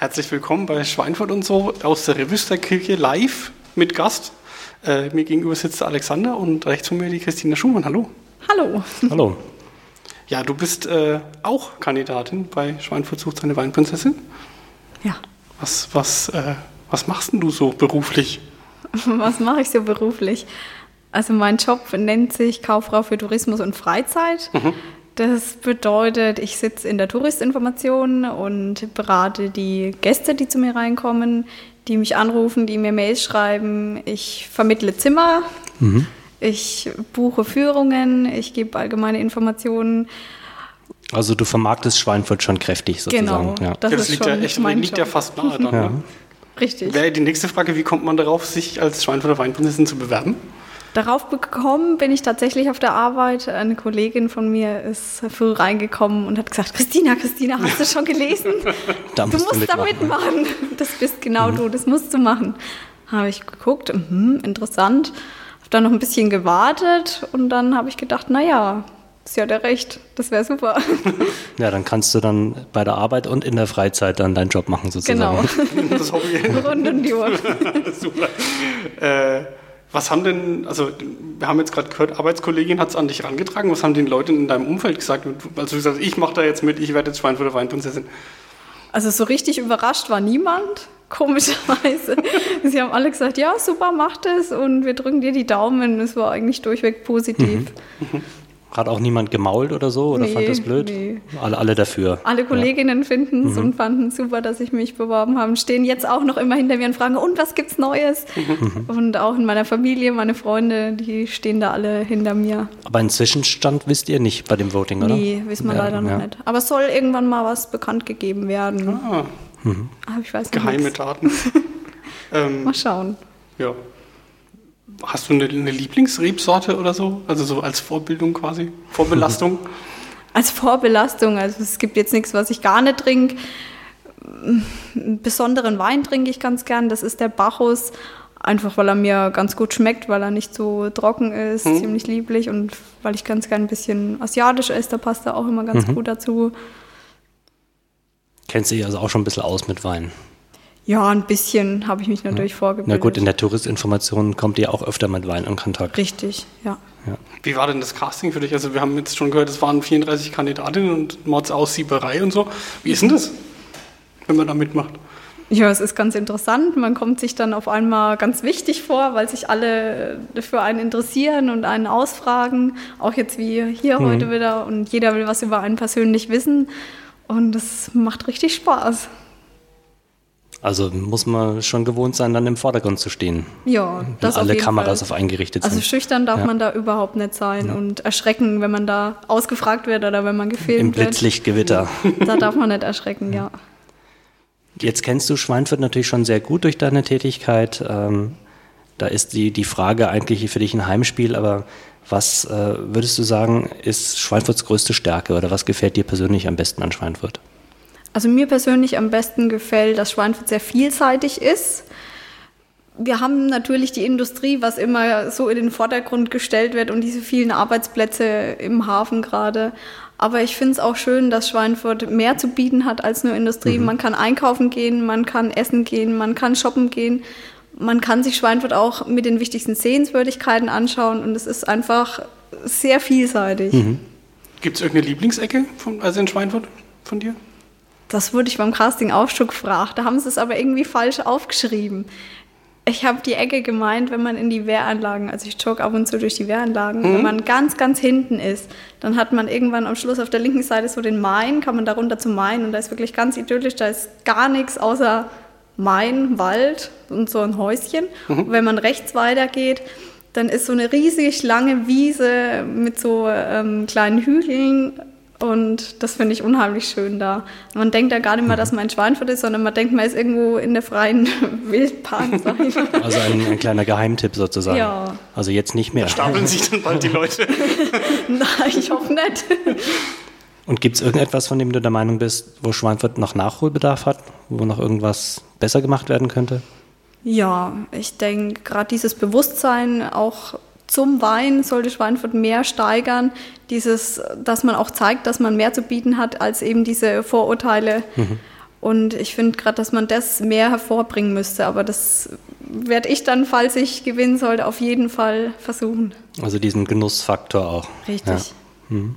Herzlich willkommen bei Schweinfurt und so aus der Revüsterkirche live mit Gast. Äh, mir gegenüber sitzt Alexander und rechts von mir die Christina Schumann. Hallo. Hallo. Hallo. Ja, du bist äh, auch Kandidatin bei Schweinfurt sucht seine Weinprinzessin. Ja. Was, was, äh, was machst denn du so beruflich? Was mache ich so beruflich? Also mein Job nennt sich Kauffrau für Tourismus und Freizeit. Mhm. Das bedeutet, ich sitze in der Touristinformation und berate die Gäste, die zu mir reinkommen, die mich anrufen, die mir Mails schreiben. Ich vermittle Zimmer, ich buche Führungen, ich gebe allgemeine Informationen. Also du vermarktest Schweinfurt schon kräftig sozusagen. Genau, Ja. das ja, das ist liegt schon ja echt mein liegt ja fast nahe dann. Ja. Ne? Richtig. Wäre die nächste Frage, wie kommt man darauf, sich als Schweinfurter Weinprinzessin zu bewerben? Darauf bekommen bin ich tatsächlich auf der Arbeit. Eine Kollegin von mir ist früh reingekommen und hat gesagt, Christina, Christina, hast du schon gelesen? Da du musst du musst da mitmachen. mitmachen. Das bist genau du, das musst du machen. Habe ich geguckt, mhm, interessant. Habe dann noch ein bisschen gewartet und dann habe ich gedacht, naja, ist ja der recht, das wäre super. ja, dann kannst du dann bei der Arbeit und in der Freizeit dann deinen Job machen sozusagen. Genau, Das ich. rund um die Uhr. Super. Äh, was haben denn, also wir haben jetzt gerade gehört, Arbeitskollegin hat es an dich herangetragen. Was haben den Leute in deinem Umfeld gesagt? Also du gesagt, ich mache da jetzt mit, ich werde jetzt Schweinfurter Weinprinzessin. Also so richtig überrascht war niemand, komischerweise. Sie haben alle gesagt, ja, super, mach das und wir drücken dir die Daumen. Es war eigentlich durchweg positiv. Hat auch niemand gemault oder so oder Nee, fand das blöd? nee. Alle, alle dafür. Alle Kolleginnen finden es und fanden super, dass ich mich beworben habe. Stehen jetzt auch noch immer hinter mir und fragen, und was gibt's Neues? Und auch in meiner Familie, meine Freunde, die stehen da alle hinter mir. Ja. Aber einen Zwischenstand wisst ihr nicht bei dem Voting, oder? Nee, wissen wir Ja, leider noch ja. nicht. Aber es soll irgendwann mal was bekannt gegeben werden. Ah, Aber ich weiß geheime nichts. Daten. ähm, Mal schauen. ja. Hast du eine, eine Lieblingsrebsorte oder so? Also so als Vorbildung quasi? Vorbelastung? Als Vorbelastung, also es gibt jetzt nichts, was ich gar nicht trinke. Einen besonderen Wein trinke ich ganz gern, das ist der Bacchus. Einfach weil er mir ganz gut schmeckt, weil er nicht so trocken ist, ziemlich lieblich und weil ich ganz gern ein bisschen asiatisch esse, da passt er auch immer ganz gut dazu. Kennst du dich also auch schon ein bisschen aus mit Wein? Ja, ein bisschen habe ich mich natürlich vorgebildet. Na gut, in der Touristinformation kommt ihr auch öfter mit Wein in Kontakt. Richtig, ja. Wie war denn das Casting für dich? Also wir haben jetzt schon gehört, es waren 34 Kandidatinnen und Mordsausieberei und so. Wie ist denn das, wenn man da mitmacht? Ja, es ist ganz interessant. Man kommt sich dann auf einmal ganz wichtig vor, weil sich alle für einen interessieren und einen ausfragen. Auch jetzt wie hier heute wieder. Und jeder will was über einen persönlich wissen. Und das macht richtig Spaß. Also muss man schon gewohnt sein, dann im Vordergrund zu stehen. Ja, das wenn auf alle jeden Kameras Fall. auf einen gerichtet Also sind. schüchtern darf Ja. man da überhaupt nicht sein und erschrecken, wenn man da ausgefragt wird oder wenn man Im gefilmt wird. Blitzlichtgewitter. Da darf man nicht erschrecken, ja. Jetzt kennst du Schweinfurt natürlich schon sehr gut durch deine Tätigkeit. Ähm, da ist die, die Frage eigentlich für dich ein Heimspiel, aber was äh, würdest du sagen, ist Schweinfurts größte Stärke oder was gefällt dir persönlich am besten an Schweinfurt? Also mir persönlich am besten gefällt, dass Schweinfurt sehr vielseitig ist. Wir haben natürlich die Industrie, was immer so in den Vordergrund gestellt wird und diese vielen Arbeitsplätze im Hafen gerade. Aber ich finde es auch schön, dass Schweinfurt mehr zu bieten hat als nur Industrie. Man kann einkaufen gehen, man kann essen gehen, man kann shoppen gehen. Man kann sich Schweinfurt auch mit den wichtigsten Sehenswürdigkeiten anschauen und es ist einfach sehr vielseitig. Gibt es irgendeine Lieblingsecke von, also in Schweinfurt von dir? Das wurde ich beim Casting auch schon gefragt. Da haben sie es aber irgendwie falsch aufgeschrieben. Ich habe die Ecke gemeint, wenn man in die Wehranlagen, also ich jogge ab und zu durch die Wehranlagen, wenn man ganz, ganz hinten ist, dann hat man irgendwann am Schluss auf der linken Seite so den Main, kann man da runter zum Main und da ist wirklich ganz idyllisch, da ist gar nichts außer Main, Wald und so ein Häuschen. Und wenn man rechts weitergeht, dann ist so eine riesig lange Wiese mit so ähm, kleinen Hügeln und das finde ich unheimlich schön da. Man denkt da gar nicht mehr, dass man in Schweinfurt ist, sondern man denkt, man ist irgendwo in der freien Wildbahn. Also ein, ein kleiner Geheimtipp sozusagen. Ja. Also jetzt nicht mehr. Stapeln sich dann bald die Leute? Nein, ich hoffe nicht. Und gibt es irgendetwas, von dem du der Meinung bist, wo Schweinfurt noch Nachholbedarf hat, wo noch irgendwas besser gemacht werden könnte? Ja, ich denke, gerade dieses Bewusstsein auch zum Wein sollte Schweinfurt mehr steigern. Dieses, dass man auch zeigt, dass man mehr zu bieten hat als eben diese Vorurteile. Und ich finde gerade, dass man das mehr hervorbringen müsste. Aber das werde ich dann, falls ich gewinnen sollte, auf jeden Fall versuchen. Also diesen Genussfaktor auch. Richtig. Ja. Hm.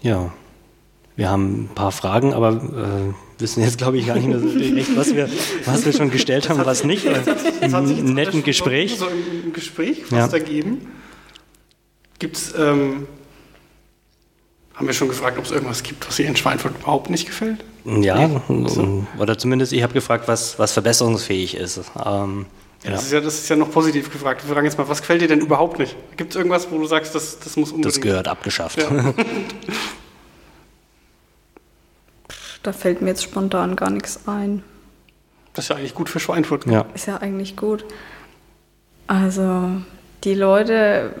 ja. Wir haben ein paar Fragen, aber äh, wissen jetzt, glaube ich, gar nicht mehr so recht, was wir, was wir schon gestellt haben, was nicht. Jetzt hat sich, jetzt Ein netten Gespräch. So im Gespräch was Ja. ergeben. Gibt es, ähm, haben wir schon gefragt, ob es irgendwas gibt, was dir in Schweinfurt überhaupt nicht gefällt? Ja, So. oder zumindest ich habe gefragt, was, was verbesserungsfähig ist. Ähm, ja. Das, ist ja, das ist ja noch positiv gefragt. Wir fragen jetzt mal, was gefällt dir denn überhaupt nicht? Gibt es irgendwas, wo du sagst, das, das muss unbedingt... Das gehört abgeschafft. Ja. Da fällt mir jetzt spontan gar nichts ein. Das ist ja eigentlich gut für Schweinfurt. Ja. Ist ja eigentlich gut. Also, die Leute,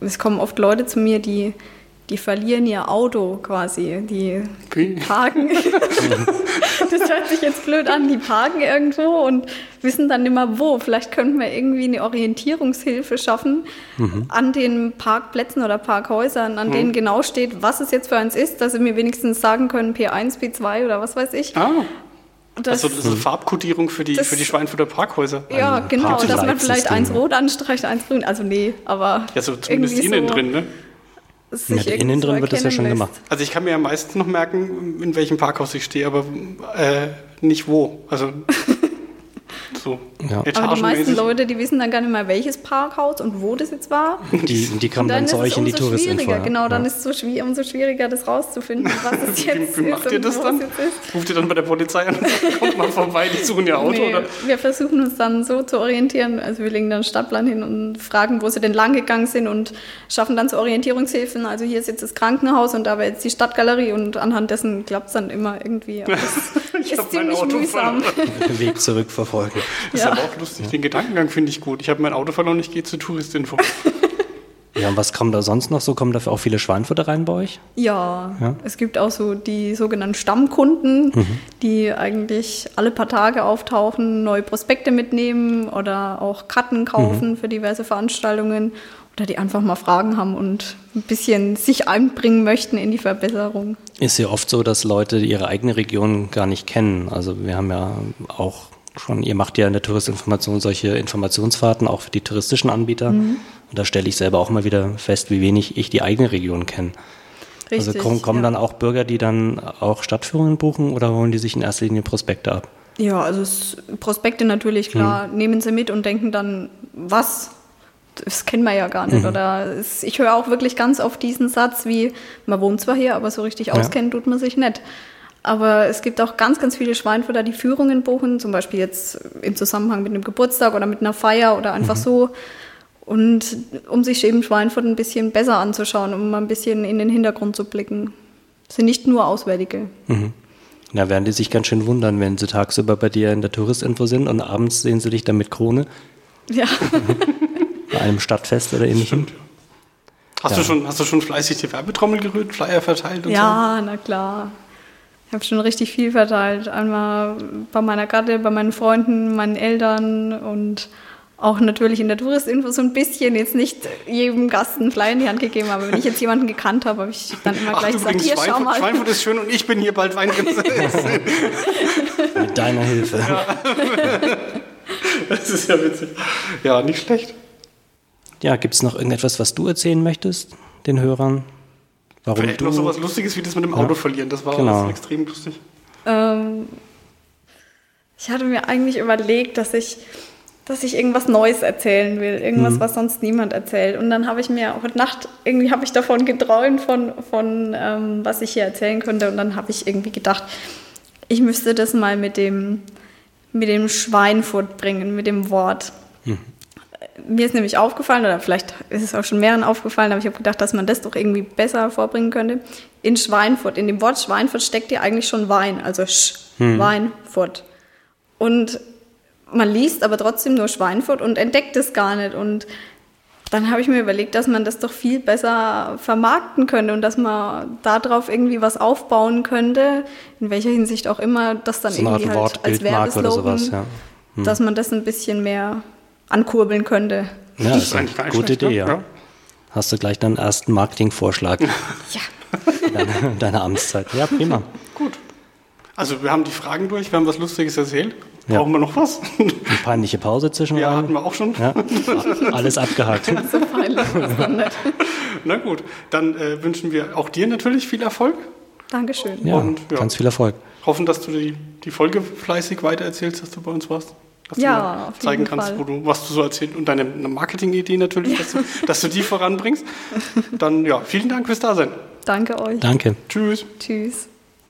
es kommen oft Leute zu mir, die, die verlieren ihr Auto quasi. Die parken. das hört sich jetzt blöd an. Die parken irgendwo und wissen dann immer wo. Vielleicht könnten wir irgendwie eine Orientierungshilfe schaffen an den Parkplätzen oder Parkhäusern, an denen genau steht, was es jetzt für eins ist, dass sie mir wenigstens sagen können, P1, P2 oder was weiß ich. Ah, Das, also das ist eine Farbkodierung für die, Das- für die Schweinfurter Parkhäuser. ja, genau, dass man vielleicht eins rot anstreicht, eins grün. Also nee, aber Ja, so zumindest irgendwie innen so, drin, ne? Sich innen irgendwie so drin wird das ja schon erkennen gemacht. Also ich kann mir ja meistens noch merken, in welchem Parkhaus ich stehe, aber äh, nicht wo. Also so Ja. Aber die meisten. Leute, die wissen dann gar nicht mehr, welches Parkhaus und wo das jetzt war. Die, die kommen Und dann, dann zu ist euch es in die schwieriger. ja. Genau, dann ja. ist es so schwi umso schwieriger, das rauszufinden, was es jetzt Wie, wie ist macht ihr und das dann? ist. Ruft ihr dann bei der Polizei an und sagt, kommt mal vorbei, die suchen ihr Auto? Nee, Oder? wir versuchen uns dann so zu orientieren. Also wir legen dann einen Stadtplan hin und fragen, wo sie denn lang gegangen sind und schaffen dann zu Orientierungshilfen. Also hier ist jetzt das Krankenhaus und da war jetzt die Stadtgalerie und anhand dessen klappt es dann immer irgendwie. Ich hab ist mein ziemlich Auto mühsam. verloren. Weg zurückverfolgen. Das ist Ja. aber auch lustig. Den Gedankengang finde ich gut. Ich habe mein Auto verloren, ich gehe zur Touristinfo. Ja, und was kommt da sonst noch so? Kommen dafür auch viele Schweinfutter rein bei euch? Ja, Ja. es gibt auch so die sogenannten Stammkunden, die eigentlich alle paar Tage auftauchen, neue Prospekte mitnehmen oder auch Karten kaufen für diverse Veranstaltungen oder die einfach mal Fragen haben und ein bisschen sich einbringen möchten in die Verbesserung. Ist ja oft so, dass Leute ihre eigene Region gar nicht kennen. Also wir haben ja auch schon, ihr macht ja in der Touristinformation solche Informationsfahrten auch für die touristischen Anbieter. Und da stelle ich selber auch mal wieder fest, wie wenig ich die eigene Region kenne. Also Richtig, kommen, kommen ja. dann auch Bürger, die dann auch Stadtführungen buchen oder holen die sich in erster Linie Prospekte ab? Ja, also Prospekte natürlich, klar, nehmen sie mit und denken dann, was? Das kennen wir ja gar nicht. Oder es, ich höre auch wirklich ganz oft diesen Satz wie, man wohnt zwar hier, aber so richtig Ja. auskennen tut man sich nicht. Aber es gibt auch ganz, ganz viele Schweinfurter, die Führungen buchen, zum Beispiel jetzt im Zusammenhang mit einem Geburtstag oder mit einer Feier oder einfach so. Und um sich eben Schweinfurt ein bisschen besser anzuschauen, um mal ein bisschen in den Hintergrund zu blicken. Das sind nicht nur Auswärtige. Da werden die sich ganz schön wundern, wenn sie tagsüber bei dir in der Touristinfo sind und abends sehen sie dich dann mit Krone Ja. einem Stadtfest oder ähnlichem. Hast, Ja. du schon, hast du schon fleißig die Werbetrommel gerührt, Flyer verteilt und Ja, na klar. Ich habe schon richtig viel verteilt. Einmal bei meiner Gatte, bei meinen Freunden, meinen Eltern und auch natürlich in der Touristinfo so ein bisschen. Jetzt nicht jedem Gast einen Flyer in die Hand gegeben, aber wenn ich jetzt jemanden gekannt habe, habe ich dann immer so? Ach gleich gesagt, hier, schau Schweinfurt, mal. Schweinfurt ist schön und ich bin hier bald Weingrenze. Mit deiner Hilfe. Das ist ja witzig. Ja, nicht schlecht. Ja, gibt es noch irgendetwas, was du erzählen möchtest, den Hörern? Warum Vielleicht du? noch so was Lustiges wie das mit dem Auto verlieren. Das war Genau. das extrem lustig. Ähm, ich hatte mir eigentlich überlegt, dass ich, dass ich irgendwas Neues erzählen will, irgendwas, was sonst niemand erzählt. Und dann habe ich mir heute Nacht irgendwie habe ich davon geträumt von, von ähm, was ich hier erzählen könnte. Und dann habe ich irgendwie gedacht, ich müsste das mal mit dem mit dem Schweinfurt bringen, mit dem Wort. Mir ist nämlich aufgefallen, oder vielleicht ist es auch schon mehreren aufgefallen, aber ich habe gedacht, dass man das doch irgendwie besser vorbringen könnte. In Schweinfurt, in dem Wort Schweinfurt steckt ja eigentlich schon Wein, also Sch, Weinfurt. Und man liest aber trotzdem nur Schweinfurt und entdeckt es gar nicht. Und dann habe ich mir überlegt, dass man das doch viel besser vermarkten könnte und dass man darauf irgendwie was aufbauen könnte, in welcher Hinsicht auch immer, das dann so irgendwie halt als Werbeslogan, sowas, ja. dass man das ein bisschen mehr ankurbeln könnte. Ja, das ist eine eigentlich gute schlecht, Idee, ne? ja. Ja. Hast du gleich deinen ersten Marketingvorschlag Ja. deiner, deiner Amtszeit. Ja, prima. Gut. Also wir haben die Fragen durch, wir haben was Lustiges erzählt. Ja. Brauchen wir noch was? Eine peinliche Pause zwischen Ja, hatten wir auch schon. Ja, alles abgehakt. So peinlich. Na gut, dann äh, wünschen wir auch dir natürlich viel Erfolg. Dankeschön. Ja, Und, ja. ganz viel Erfolg. Hoffen, dass du die, die Folge fleißig weitererzählst, dass du bei uns warst. Dass Ja, du zeigen jeden kannst, Fall. wo du, was du so erzählst und deine Marketing-Idee natürlich, dass, du, dass du die voranbringst. Dann ja, vielen Dank fürs Dasein. Danke euch. Danke. Tschüss. Tschüss.